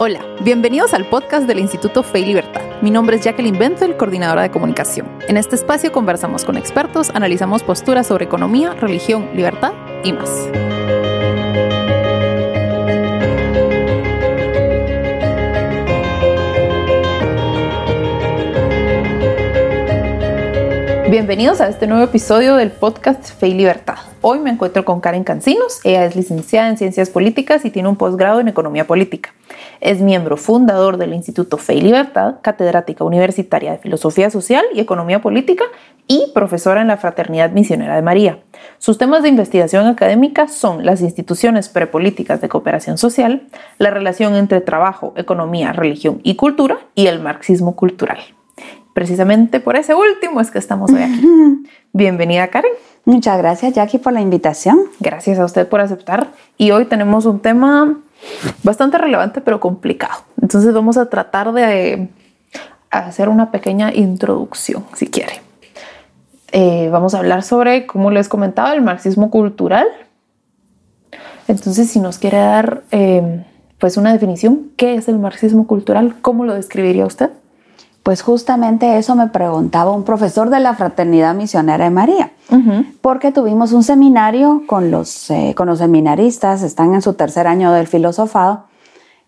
Hola, bienvenidos al podcast del Instituto Fe y Libertad. Mi nombre es Jacqueline Bentel, coordinadora de comunicación. En este espacio conversamos con expertos, analizamos posturas sobre economía, religión, libertad y más. Bienvenidos a este nuevo episodio del podcast Fe y Libertad. Hoy me encuentro con Karen Cancinos. Ella es licenciada en Ciencias Políticas y tiene un posgrado en Economía Política. Es miembro fundador del Instituto Fe y Libertad, catedrática universitaria de Filosofía Social y Economía Política y profesora en la Fraternidad Misionera de María. Sus temas de investigación académica son las instituciones prepolíticas de cooperación social, la relación entre trabajo, economía, religión y cultura y el marxismo cultural. Precisamente por ese último es que estamos hoy aquí. Bienvenida, Karen. Muchas gracias, Jackie, por la invitación. Gracias a usted por aceptar. Y hoy tenemos un tema bastante relevante, pero complicado. Entonces vamos a tratar de hacer una pequeña introducción, si quiere. Eh, vamos a hablar sobre, como les comentaba, el marxismo cultural. Entonces, si nos quiere dar eh, pues una definición, ¿qué es el marxismo cultural? ¿Cómo lo describiría usted? Pues justamente eso me preguntaba un profesor de la Fraternidad Misionera de María, porque tuvimos un seminario con los, eh, con los seminaristas, están en su tercer año del filosofado,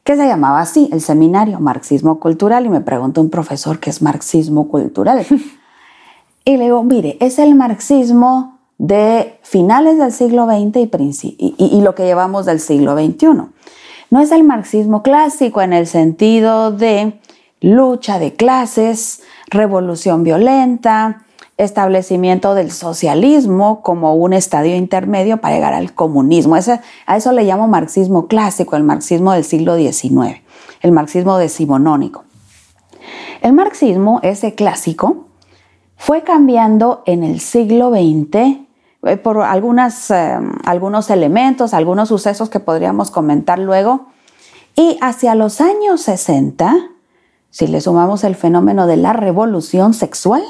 que se llamaba así, el seminario Marxismo Cultural, y me preguntó un profesor qué es marxismo cultural. y le digo, mire, es el marxismo de finales del siglo XX y, y lo que llevamos del siglo XXI. No es el marxismo clásico en el sentido de lucha de clases, revolución violenta, establecimiento del socialismo como un estadio intermedio para llegar al comunismo. a eso le llamo marxismo clásico, el marxismo del siglo XIX, el marxismo decimonónico. El marxismo, ese clásico, fue cambiando en el siglo XX eh, por eh, algunos elementos, algunos sucesos que podríamos comentar luego, y hacia los años 60, si le sumamos el fenómeno de la revolución sexual,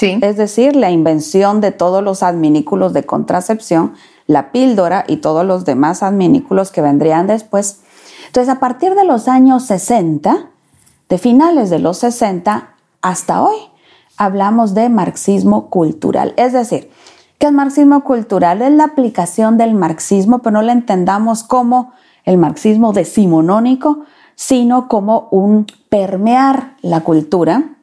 es decir, la invención de todos los adminículos de contracepción, la píldora y todos los demás adminículos que vendrían después. Entonces, a partir de los años 60, de finales de los 60 hasta hoy, hablamos de marxismo cultural. Es decir, que el marxismo cultural es la aplicación del marxismo, pero no lo entendamos como el marxismo decimonónico, sino como un permear la cultura,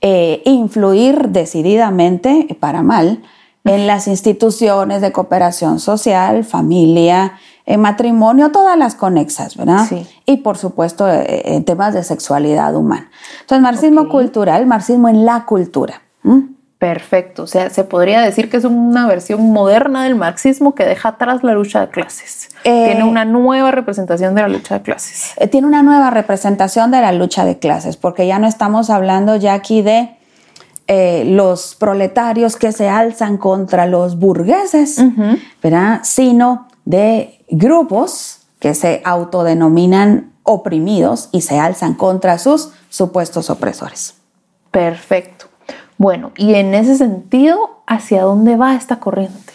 eh, influir decididamente, para mal, en las instituciones de cooperación social, familia, en matrimonio, todas las conexas, ¿verdad? Y por supuesto, eh, en temas de sexualidad humana. Entonces, marxismo cultural, marxismo en la cultura. Perfecto, o sea, se podría decir que es una versión moderna del marxismo que deja atrás la lucha de clases. Eh, tiene una nueva representación de la lucha de clases. Eh, tiene una nueva representación de la lucha de clases, porque ya no estamos hablando ya aquí de eh, los proletarios que se alzan contra los burgueses, ¿verdad? Sino de grupos que se autodenominan oprimidos y se alzan contra sus supuestos opresores. Perfecto. Bueno, y en ese sentido, ¿hacia dónde va esta corriente?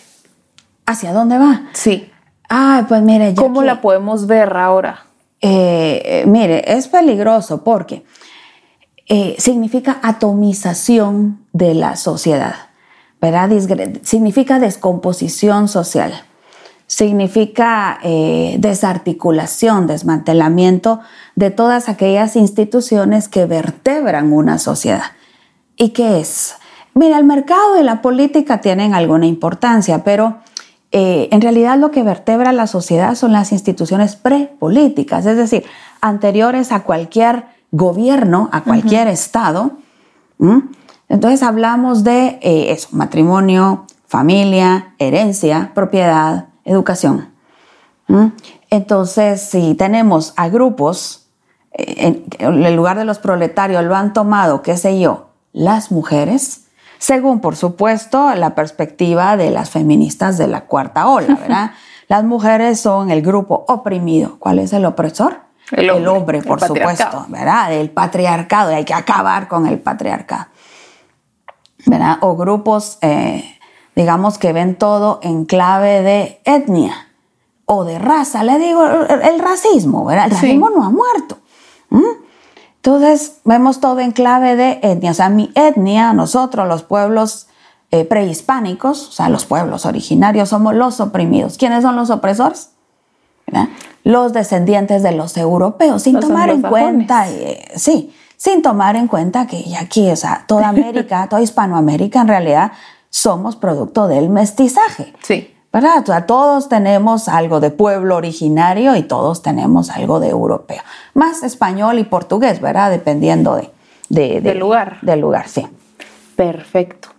¿Hacia dónde va? Sí. Ah, pues mire, ¿cómo la podemos ver ahora? Eh, eh, mire, es peligroso porque eh, significa atomización de la sociedad, ¿verdad? significa descomposición social, significa desarticulación, desmantelamiento de todas aquellas instituciones que vertebran una sociedad. ¿Y qué es? Mira, el mercado y la política tienen alguna importancia, pero eh, en realidad lo que vertebra la sociedad son las instituciones prepolíticas, es decir, anteriores a cualquier gobierno, a cualquier Estado. Entonces hablamos de eh, eso, matrimonio, familia, herencia, propiedad, educación. Entonces, si tenemos a grupos, eh, en, el lugar de los proletarios lo han tomado, qué sé yo, las mujeres, según por supuesto la perspectiva de las feministas de la cuarta ola, ¿verdad? las mujeres son el grupo oprimido. ¿Cuál es el opresor? El hombre, por supuesto, ¿verdad? El patriarcado, y hay que acabar con el patriarcado. ¿verdad? O grupos, eh, digamos, que ven todo en clave de etnia o de raza, le digo, el racismo, ¿verdad? El racismo no ha muerto. Entonces, vemos todo en clave de etnia. O sea, mi etnia, nosotros, los pueblos eh, prehispánicos, o sea, los pueblos originarios, somos los oprimidos. ¿Quiénes son los opresores? Los descendientes de los europeos, sin tomar en cuenta, eh, sí, sin tomar en cuenta que aquí, o sea, toda América, toda Hispanoamérica en realidad somos producto del mestizaje. Sí. ¿Verdad? O sea, todos tenemos algo de pueblo originario y todos tenemos algo de europeo. Más español y portugués, ¿verdad? Dependiendo de, del lugar. Del lugar, sí. Perfecto.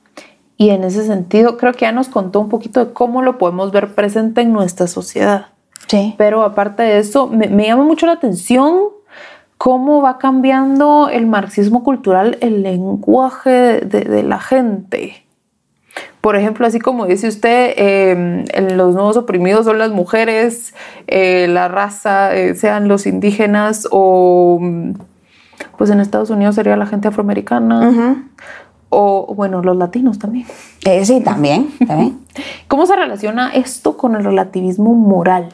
Y en ese sentido, creo que ya nos contó un poquito de cómo lo podemos ver presente en nuestra sociedad. Sí. Pero aparte de eso, me, llama mucho la atención cómo va cambiando el marxismo cultural, el lenguaje de la gente. Por ejemplo, así como dice usted, em, los nuevos oprimidos son las mujeres, eh, la raza, eh, sean los indígenas o, pues en Estados Unidos sería la gente afroamericana. O bueno, los latinos también. Eh, sí, también, también. ¿Cómo se relaciona esto con el relativismo moral?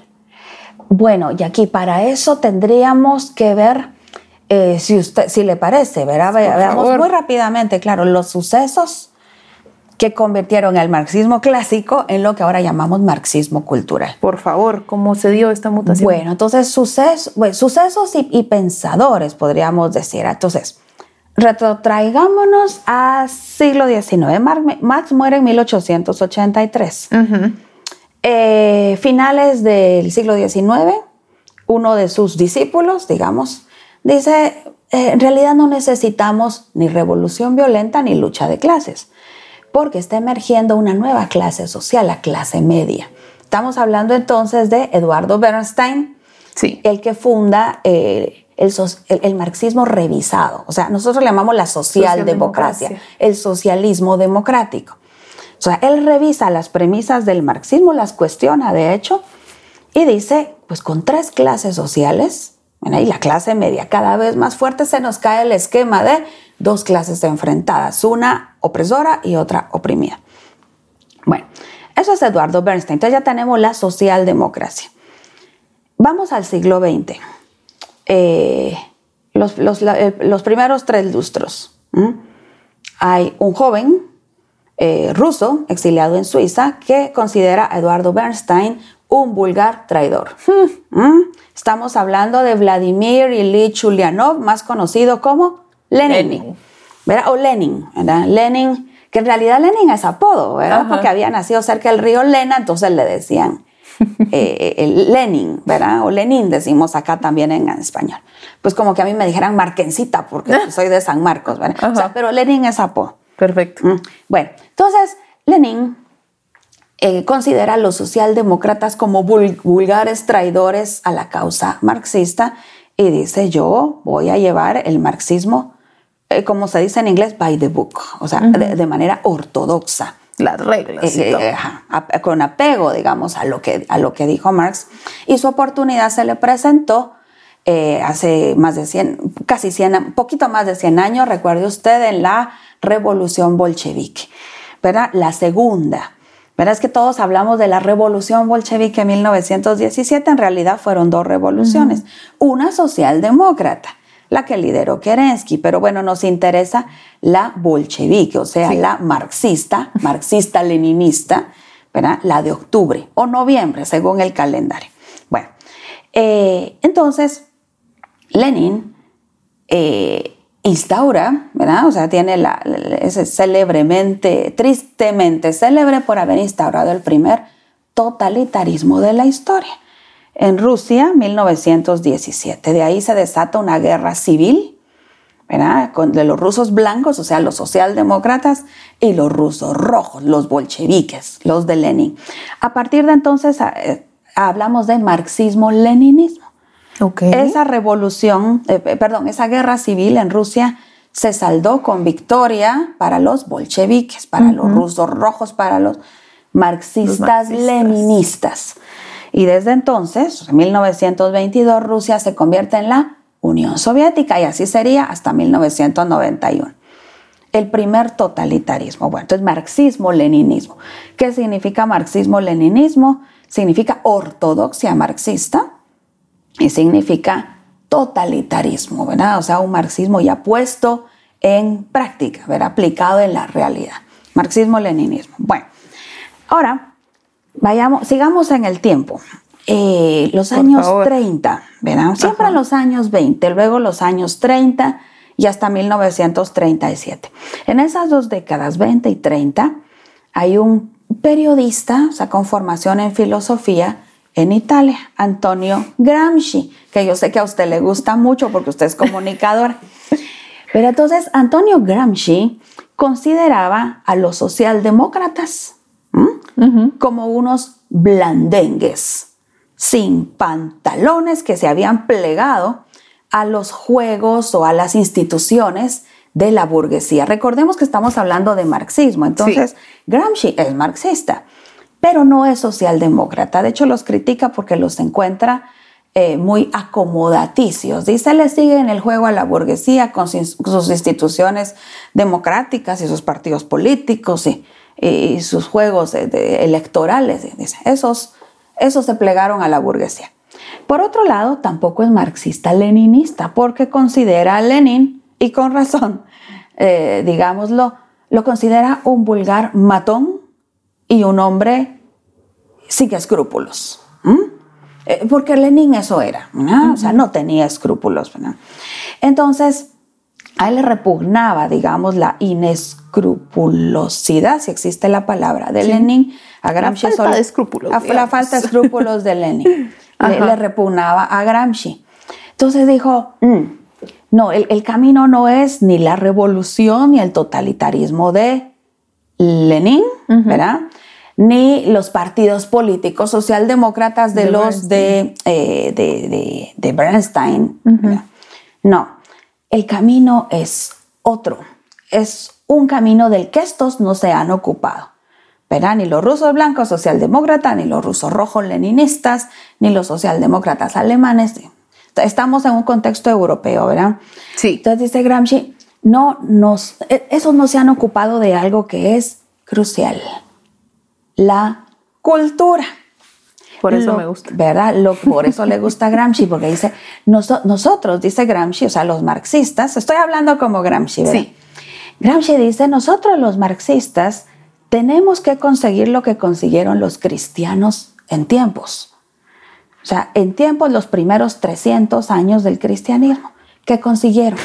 Bueno, y aquí para eso tendríamos que ver, si usted, si le parece, ¿verdad? Veamos muy rápidamente, claro, los sucesos que convirtieron el marxismo clásico en lo que ahora llamamos marxismo cultural. Por favor, ¿cómo se dio esta mutación? Bueno, entonces sucesos, sucesos y, pensadores, podríamos decir. Entonces, retrotraigámonos al siglo XIX. Marx muere en 1883. Eh, finales del siglo XIX, uno de sus discípulos, digamos, dice, eh, en realidad no necesitamos ni revolución violenta ni lucha de clases porque está emergiendo una nueva clase social, la clase media. Estamos hablando entonces de Eduardo Bernstein, sí. el que funda eh, el, marxismo revisado. O sea, nosotros le llamamos la socialdemocracia, el socialismo democrático. O sea, él revisa las premisas del marxismo, las cuestiona de hecho, y dice, pues con tres clases sociales, y la clase media cada vez más fuerte, se nos cae el esquema de dos clases enfrentadas, una opresora y otra oprimida. Bueno, eso es Eduardo Bernstein. Entonces ya tenemos la socialdemocracia. Vamos al siglo XX. Eh, eh, los, primeros tres lustros. Hay un joven eh, ruso exiliado en Suiza que considera a Eduardo Bernstein un vulgar traidor. Estamos hablando de Vladimir Ilyich Ulyanov, más conocido como Lenin. ¿Verdad? O Lenin, ¿verdad? Lenin, que en realidad Lenin es apodo, ¿verdad? Porque había nacido cerca del río Lena, entonces le decían eh, Lenin, ¿verdad? O Lenin decimos acá también en español. Pues como que a mí me dijeran Marquencita, porque soy de San Marcos, ¿verdad? O sea, pero Lenin es apodo. Perfecto. Mm. Bueno, entonces Lenin eh, considera a los socialdemócratas como vulgares traidores a la causa marxista y dice yo voy a llevar el marxismo, eh, como se dice en inglés, by the book, o sea, de, manera ortodoxa. Las reglas. Eh, con apego, digamos, a lo, que, a lo que dijo Marx. Y su oportunidad se le presentó hace más de 100, casi 100, poquito más de 100 años, recuerde usted, en la revolución bolchevique, ¿verdad? La segunda Verás que todos hablamos de la revolución bolchevique en 1917, en realidad fueron dos revoluciones. Una socialdemócrata, la que lideró Kerensky, pero bueno, nos interesa la bolchevique, o sea, la marxista, marxista-leninista, ¿verdad? La de octubre o noviembre, según el calendario. Bueno, eh, entonces, Lenin eh, instaura, ¿verdad? O sea, tiene la, ese célebremente, tristemente célebre por haber instaurado el primer totalitarismo de la historia. En Rusia, 1917. De ahí se desata una guerra civil, ¿verdad? de los rusos blancos, o sea, los socialdemócratas, y los rusos rojos, los bolcheviques, los de Lenin. A partir de entonces eh, hablamos de marxismo-leninismo. Esa revolución, eh, eh, perdón, esa guerra civil en Rusia se saldó con victoria para los bolcheviques, para los rusos rojos, para los marxistas, leninistas. Y desde entonces, en 1922, Rusia se convierte en la Unión Soviética y así sería hasta 1991. El primer totalitarismo. Bueno, entonces marxismo-leninismo. ¿Qué significa marxismo-leninismo? significa ortodoxia marxista y significa totalitarismo, ¿verdad? O sea, un marxismo ya puesto en práctica, ¿verdad? Aplicado en la realidad. Marxismo-leninismo. Bueno, ahora vayamos, sigamos en el tiempo. Eh, los años 30, ¿verdad? Siempre los años 20, luego los años 30 y hasta 1937. En esas dos décadas, 20 y 30, hay un periodista, o sea, con formación en filosofía en Italia, Antonio Gramsci, que yo sé que a usted le gusta mucho porque usted es comunicador. Pero entonces Antonio Gramsci consideraba a los socialdemócratas como unos blandengues, sin pantalones que se habían plegado a los juegos o a las instituciones de la burguesía. Recordemos que estamos hablando de marxismo, entonces Gramsci es marxista, pero no es socialdemócrata. De hecho, los critica porque los encuentra eh, muy acomodaticios. Dice, le sigue en el juego a la burguesía con sus instituciones democráticas y sus partidos políticos y, sus juegos electorales. Dice, esos, esos se plegaron a la burguesía. Por otro lado, tampoco es marxista-leninista, porque considera a Lenin, y con razón, eh, digámoslo, lo considera un vulgar matón y un hombre sin escrúpulos. Eh, porque Lenin eso era, o sea, no tenía escrúpulos. Entonces, a él le repugnaba, digamos, la inescrupulosidad, si existe la palabra, de Lenin. A Gramsci la falta de escrúpulos. la falta de escrúpulos de Lenin. le, repugnaba a Gramsci. Entonces dijo, mm, no, el, camino no es ni la revolución ni el totalitarismo de Lenin, ¿verdad? Ni los partidos políticos socialdemócratas de, los de, eh, de, Bernstein. No, el camino es otro. Es un camino del que estos no se han ocupado. ¿verdad? Ni los rusos blancos socialdemócratas, ni los rusos rojos leninistas, ni los socialdemócratas alemanes. Estamos en un contexto europeo, ¿verdad? Sí. Entonces dice Gramsci, no nos, e, esos no se han ocupado de algo que es crucial, la cultura. Por eso me gusta. ¿Verdad? por eso le gusta Gramsci, porque dice, nosotros, dice Gramsci, o sea, los marxistas, estoy hablando como Gramsci, ¿verdad? Sí. Gramsci dice, nosotros los marxistas tenemos que conseguir lo que consiguieron los cristianos en tiempos. O sea, en tiempos, los primeros 300 años del cristianismo, que consiguieron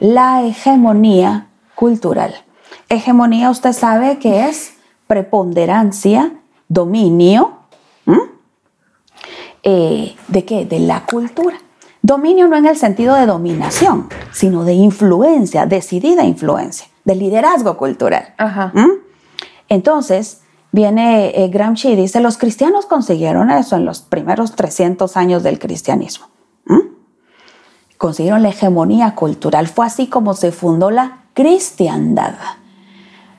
la hegemonía cultural. Hegemonía, usted sabe que es preponderancia, dominio. Eh, ¿De qué? De la cultura. Dominio no en el sentido de dominación, sino de influencia, decidida influencia, de liderazgo cultural. Ajá. Entonces, viene eh, Gramsci y dice, los cristianos consiguieron eso en los primeros 300 años del cristianismo. Consiguieron la hegemonía cultural. Fue así como se fundó la cristiandad,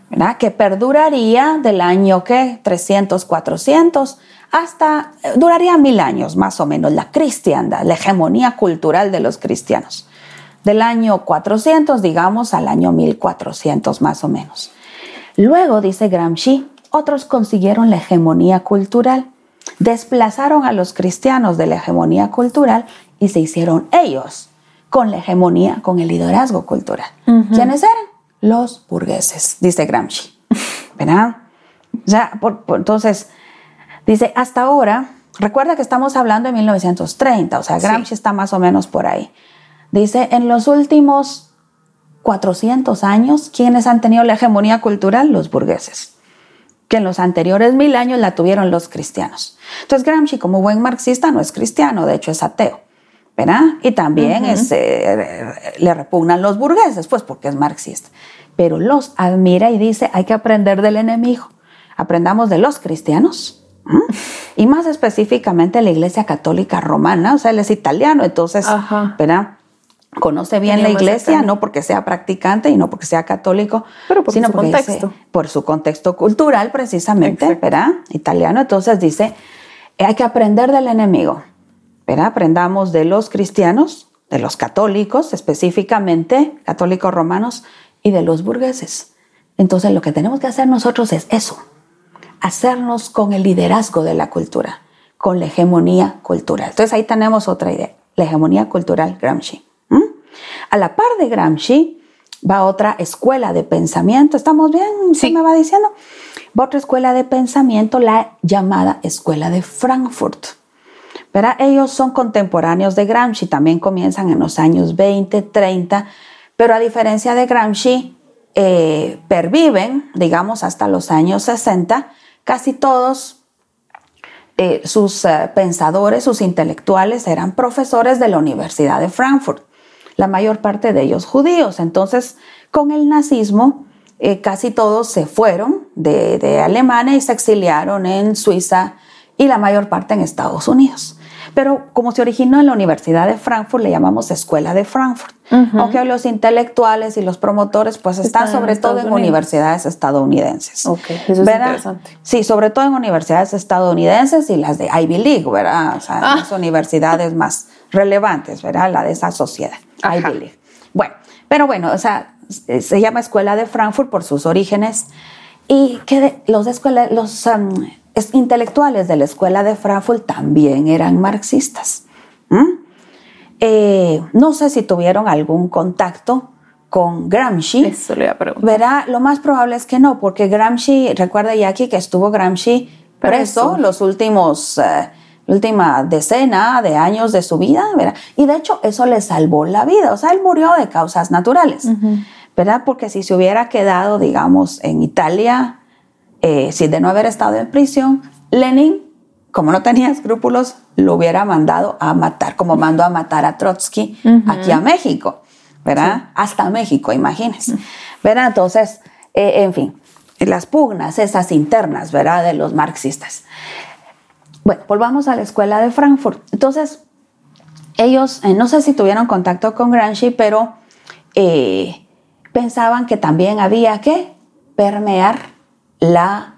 ¿verdad? que perduraría del año que 300, 400 hasta, eh, duraría mil años más o menos, la cristiandad, la hegemonía cultural de los cristianos. Del año 400, digamos, al año 1400 más o menos. Luego, dice Gramsci, otros consiguieron la hegemonía cultural, desplazaron a los cristianos de la hegemonía cultural y se hicieron ellos con la hegemonía, con el liderazgo cultural. ¿Quiénes eran? Los burgueses, dice Gramsci. ¿Verdad? Ya, entonces, dice, hasta ahora, recuerda que estamos hablando de 1930, o sea, Gramsci está más o menos por ahí. Dice, en los últimos 400 años, ¿quiénes han tenido la hegemonía cultural? Los burgueses. Que en los anteriores mil años la tuvieron los cristianos. Entonces Gramsci, como buen marxista, no es cristiano, de hecho es ateo. ¿verdad? Y también eh, le repugnan los burgueses, pues porque es marxista. Pero los admira y dice, hay que aprender del enemigo. Aprendamos de los cristianos. Y más específicamente la Iglesia Católica Romana, o sea, él es italiano, entonces, ¿verdad? Conoce bien la iglesia, no porque sea practicante y no porque sea católico, Pero por sino su contexto. por su contexto cultural precisamente, ¿verdad? Italiano. Entonces dice, hay que aprender del enemigo, ¿verdad? Aprendamos de los cristianos, de los católicos específicamente, católicos romanos, y de los burgueses. Entonces lo que tenemos que hacer nosotros es eso, hacernos con el liderazgo de la cultura con la hegemonía cultural. Entonces ahí tenemos otra idea, la hegemonía cultural Gramsci. A la par de Gramsci va otra escuela de pensamiento, ¿estamos bien? ¿Sí me va diciendo? Va otra escuela de pensamiento, la llamada Escuela de Frankfurt. ¿Verdad? Ellos son contemporáneos de Gramsci, también comienzan en los años 20, 30, pero a diferencia de Gramsci, eh, perviven, digamos, hasta los años 60, casi todos eh, sus eh, pensadores, sus intelectuales eran profesores de la Universidad de Frankfurt, la mayor parte de ellos judíos. Entonces, con el nazismo, casi todos se fueron de, de Alemania y se exiliaron en Suiza y la mayor parte en Estados Unidos. Pero como se originó en la Universidad de Frankfurt, le llamamos Escuela de Frankfurt. Aunque los intelectuales y los promotores, pues están, sobre todo en universidades estadounidenses. Ok, eso es interesante. Sí, sobre todo en universidades estadounidenses y las de Ivy League, ¿verdad? O sea, ah. las universidades más relevantes, ¿verdad? La de esa sociedad, Ivy League. Bueno, pero bueno, o sea, se llama Escuela de Frankfurt por sus orígenes y que los de escuela, los um, intelectuales de la escuela de Frankfurt también eran marxistas. Eh, no sé si tuvieron algún contacto con Gramsci. Eso le Verá, lo más probable es que no, porque Gramsci, recuerda Jackie que estuvo Gramsci preso, los últimos, eh, última decena de años de su vida, ¿verdad? Y de hecho eso le salvó la vida, o sea, él murió de causas naturales, ¿verdad? Porque si se hubiera quedado, digamos, en Italia, eh, si de no haber estado en prisión, Lenin, como no tenía escrúpulos, lo hubiera mandado a matar, como mandó a matar a Trotsky aquí a México, ¿verdad? Hasta México, imagínense. ¿Verdad? Entonces, eh, en fin, las pugnas esas internas, ¿verdad? De los marxistas. Bueno, volvamos a la escuela de Frankfurt. Entonces, ellos, eh, no sé si tuvieron contacto con Gramsci, pero pensaban que también había que permear la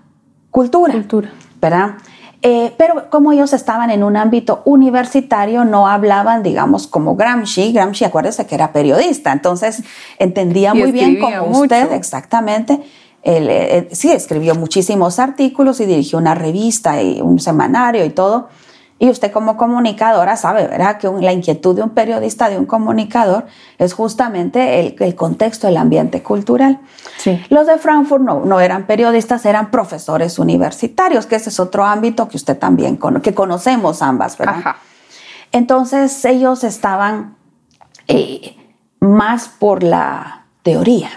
cultura. Cultura. ¿Verdad? Eh, pero como ellos estaban en un ámbito universitario, no hablaban, digamos, como Gramsci. Gramsci, acuérdese que era periodista, entonces entendía muy bien como usted, exactamente. Él, eh, eh, sí, escribió muchísimos artículos y dirigió una revista y un semanario y todo. Y usted como comunicadora sabe, ¿verdad? Que la inquietud de un periodista, de un comunicador, es justamente el, contexto, el ambiente cultural. Sí. Los de Frankfurt no, no, eran periodistas, eran profesores universitarios, que ese es otro ámbito que usted también, que conocemos ambas, ¿verdad? Ajá. Entonces ellos estaban eh, más por la teoría.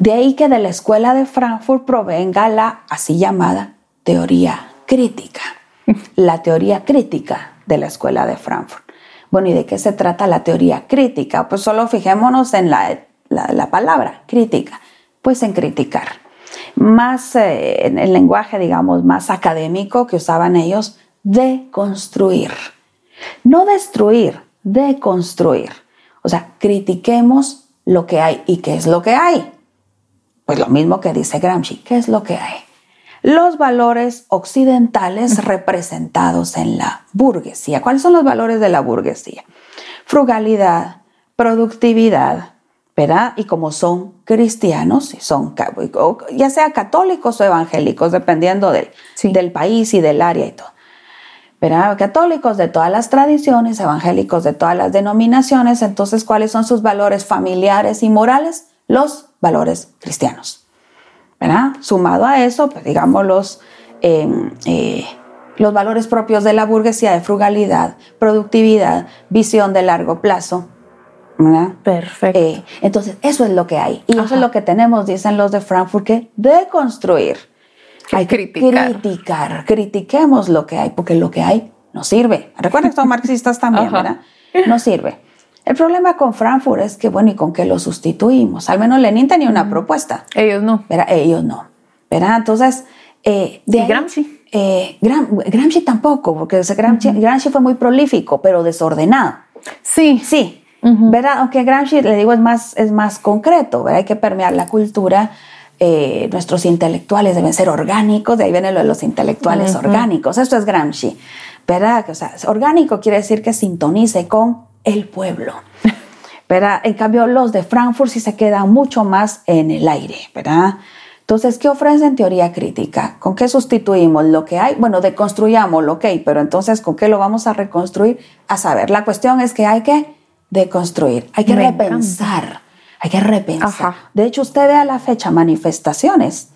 De ahí que de la escuela de Frankfurt provenga la así llamada teoría crítica la teoría crítica de la Escuela de Frankfurt. Bueno, ¿y de qué se trata la teoría crítica? Pues solo fijémonos en la, palabra crítica, pues en criticar. Más eh, en el lenguaje, digamos, más académico que usaban ellos, deconstruir. No destruir, deconstruir. O sea, critiquemos lo que hay. ¿Y qué es lo que hay? Pues lo mismo que dice Gramsci, ¿qué es lo que hay? Los valores occidentales representados en la burguesía. ¿Cuáles son los valores de la burguesía? Frugalidad, productividad, ¿verdad? Y como son cristianos, son ya sea católicos o evangélicos, dependiendo del, del país y del área y todo. ¿verdad? Católicos de todas las tradiciones, evangélicos de todas las denominaciones, entonces, ¿cuáles son sus valores familiares y morales? Los valores cristianos. Sumado a eso, pues digamos los, em, eh, los valores propios de la burguesía de frugalidad, productividad, visión de largo plazo. Perfecto. Eh, entonces, eso es lo que hay. Y eso es lo que tenemos, dicen los de Frankfurt, que deconstruir. hay que criticar. Critiquemos lo que hay, porque lo que hay no sirve. Recuerden que son marxistas también, ¿verdad? No sirve. El problema con Frankfurt es que, bueno, ¿y con qué lo sustituimos? Al menos Lenin tenía una propuesta. Ellos no. Pero ellos no. ¿Verdad? Entonces, eh, de Gramsci? Eh, Gramsci tampoco, porque Gramsci, fue muy prolífico, pero desordenado. Sí. Sí. ¿Verdad? Aunque Gramsci, le digo, es más, es más concreto, ¿verdad? Hay que permear la cultura. Eh, nuestros intelectuales deben ser orgánicos, de ahí viene lo de los intelectuales orgánicos. Esto es Gramsci, ¿verdad? O sea, orgánico quiere decir que sintonice con el pueblo. Pero en cambio los de Frankfurt sí se quedan mucho más en el aire, ¿verdad? Entonces, ¿qué ofrecen teoría crítica? ¿Con qué sustituimos lo que hay? Bueno, deconstruyamos lo que hay, pero entonces, ¿con qué lo vamos a reconstruir? A saber, la cuestión es que hay que deconstruir, hay que repensar, hay que repensar. De hecho, usted ve a la fecha manifestaciones,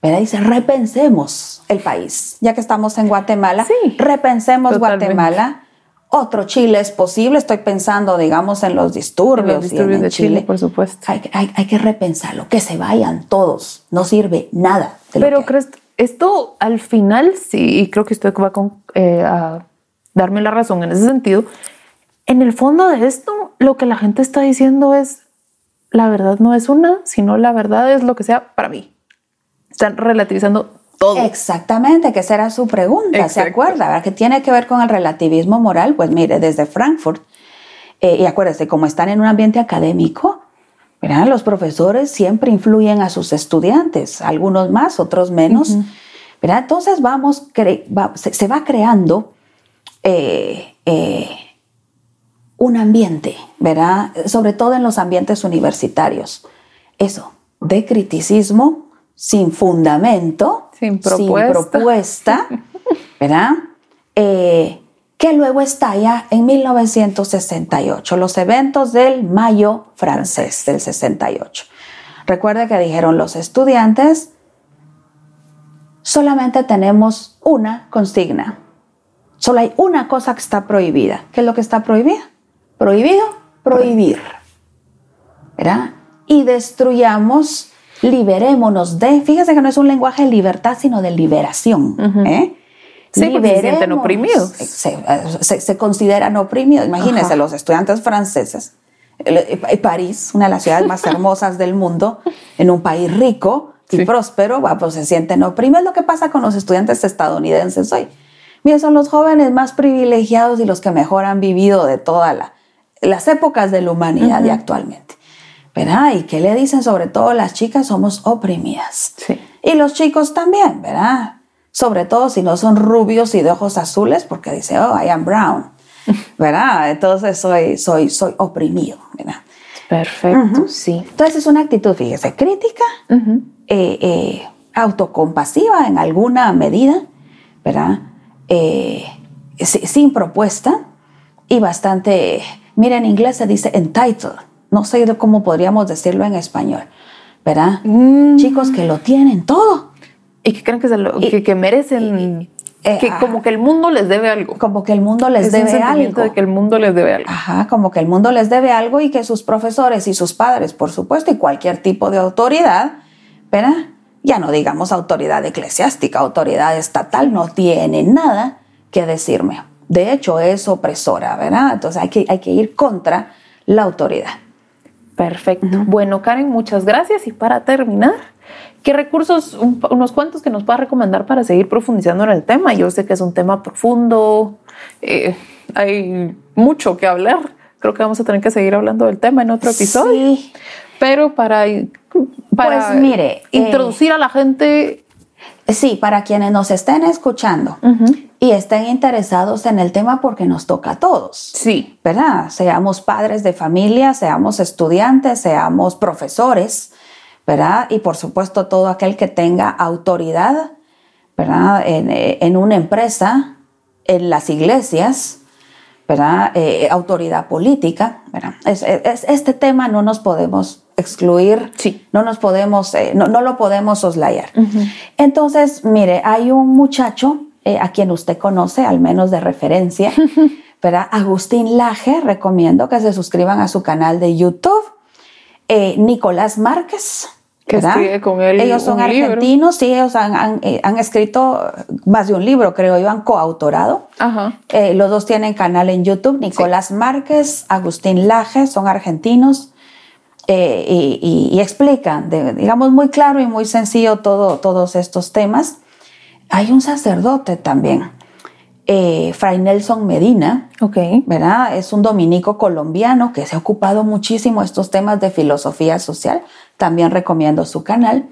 ¿verdad? Dice, repensemos el país. Ya que estamos en Guatemala, sí, repensemos Guatemala otro Chile es posible. Estoy pensando, digamos, en los disturbios, de Chile, por supuesto. Hay, que repensarlo, que se vayan todos. No sirve nada. Pero crees, esto al final, sí, y creo que usted va eh, a darme la razón en ese sentido. En el fondo de esto, lo que la gente está diciendo es, la verdad no es una, sino la verdad es lo que sea para mí. Están relativizando Exactamente, que esa era su pregunta, ¿se acuerda? Que tiene que ver con el relativismo moral. Pues mire, desde Frankfurt, eh, y acuérdese, como están en un ambiente académico, los profesores siempre influyen a sus estudiantes, algunos más, otros menos. Entonces vamos, se, va creando eh, eh, un ambiente, ¿verdad? sobre todo en los ambientes universitarios. Eso, de criticismo sin fundamento, sin propuesta, ¿verdad? Eh, que luego estalla en 1968, los eventos del Mayo francés del 68. Recuerde que dijeron los estudiantes, solamente tenemos una consigna. Solo hay una cosa que está prohibida. ¿Qué es lo que está prohibido? Prohibido, prohibir. ¿Verdad? Y destruyamos liberémonos de, fíjese que no es un lenguaje de libertad, sino de liberación. ¿eh? Sí, porque se sienten oprimidos. Se, consideran oprimidos. Imagínense, los estudiantes franceses, París, una de las ciudades más hermosas del mundo, en un país rico y próspero, pues se sienten oprimidos. Lo que pasa con los estudiantes estadounidenses hoy. Mira, son los jóvenes más privilegiados y los que mejor han vivido de todas las épocas de la humanidad y actualmente. ¿Verdad? ¿Y qué le dicen? Sobre todo las chicas somos oprimidas. Sí. Y los chicos también, ¿verdad? Sobre todo si no son rubios y de ojos azules, porque dice, oh, I am brown, ¿verdad? Entonces soy, soy, soy oprimido, ¿verdad? Perfecto, sí. Entonces es una actitud, fíjese, crítica, eh, eh, autocompasiva en alguna medida, ¿verdad? Eh, sin propuesta y bastante, mira, en inglés se dice entitled, no sé cómo podríamos decirlo en español, ¿verdad? Mm. Chicos que lo tienen todo. Y que creen que, se que, merecen, eh, que como que el mundo les debe algo. Como que el mundo les debe algo. de que el mundo les debe algo. Ajá, como que el mundo les debe algo y que sus profesores y sus padres, por supuesto, y cualquier tipo de autoridad, ¿verdad? Ya no digamos autoridad eclesiástica, autoridad estatal, no tiene nada que decirme. De hecho, es opresora, ¿verdad? Entonces hay que, hay que ir contra la autoridad. Perfecto. Bueno, Karen, muchas gracias. Y para terminar, ¿qué recursos, unos cuantos que nos pueda recomendar para seguir profundizando en el tema? Yo sé que es un tema profundo, eh, hay mucho que hablar. Creo que vamos a tener que seguir hablando del tema en otro episodio. Sí. Pero para, para pues mire, eh, introducir a la gente. Sí, para quienes nos estén escuchando y estén interesados en el tema porque nos toca a todos. Sí. ¿Verdad? Seamos padres de familia, seamos estudiantes, seamos profesores, ¿verdad? Y por supuesto todo aquel que tenga autoridad, ¿verdad? En, eh, una empresa, en las iglesias, ¿verdad? Eh, autoridad política, ¿verdad? Es, este tema no nos podemos excluir, sí. no nos podemos, eh, no, lo podemos soslayar. Entonces, mire, hay un muchacho eh, a quien usted conoce, al menos de referencia, ¿verdad? Agustín Laje, recomiendo que se suscriban a su canal de YouTube. Eh, Nicolás Márquez, que escribe con él. Ellos son argentinos, sí, ellos eh, han, escrito más de un libro, creo yo, han coautorado. los dos tienen canal en YouTube, Nicolás Márquez, Agustín Laje, son argentinos. Y, explican, digamos, muy claro y muy sencillo todo, todos estos temas. Hay un sacerdote también, eh, Fray Nelson Medina, okay. ¿verdad? Es un dominico colombiano que se ha ocupado muchísimo estos temas de filosofía social. También recomiendo su canal.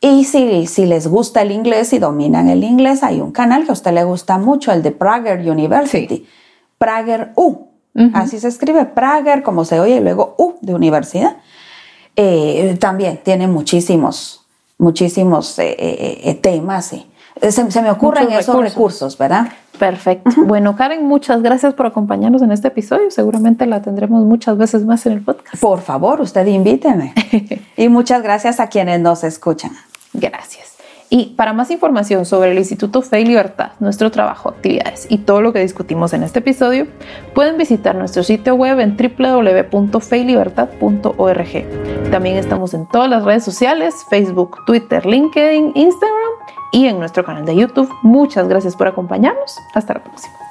Y si, si les gusta el inglés y dominan el inglés, hay un canal que a usted le gusta mucho, el de Prager University. Prager U. Así se escribe, Prager, como se oye, y luego U de universidad. Eh, también tiene muchísimos muchísimos temas. y se, me ocurren esos recursos. ¿verdad? Perfecto. Bueno, Karen, muchas gracias por acompañarnos en este episodio. Seguramente la tendremos muchas veces más en el podcast. Por favor, usted invíteme. y muchas gracias a quienes nos escuchan. Y para más información sobre el Instituto Fe y Libertad, nuestro trabajo, actividades y todo lo que discutimos en este episodio, pueden visitar nuestro sitio web en www.feylibertad.org. También estamos en todas las redes sociales, Facebook, Twitter, LinkedIn, Instagram y en nuestro canal de YouTube. Muchas gracias por acompañarnos. Hasta la próxima.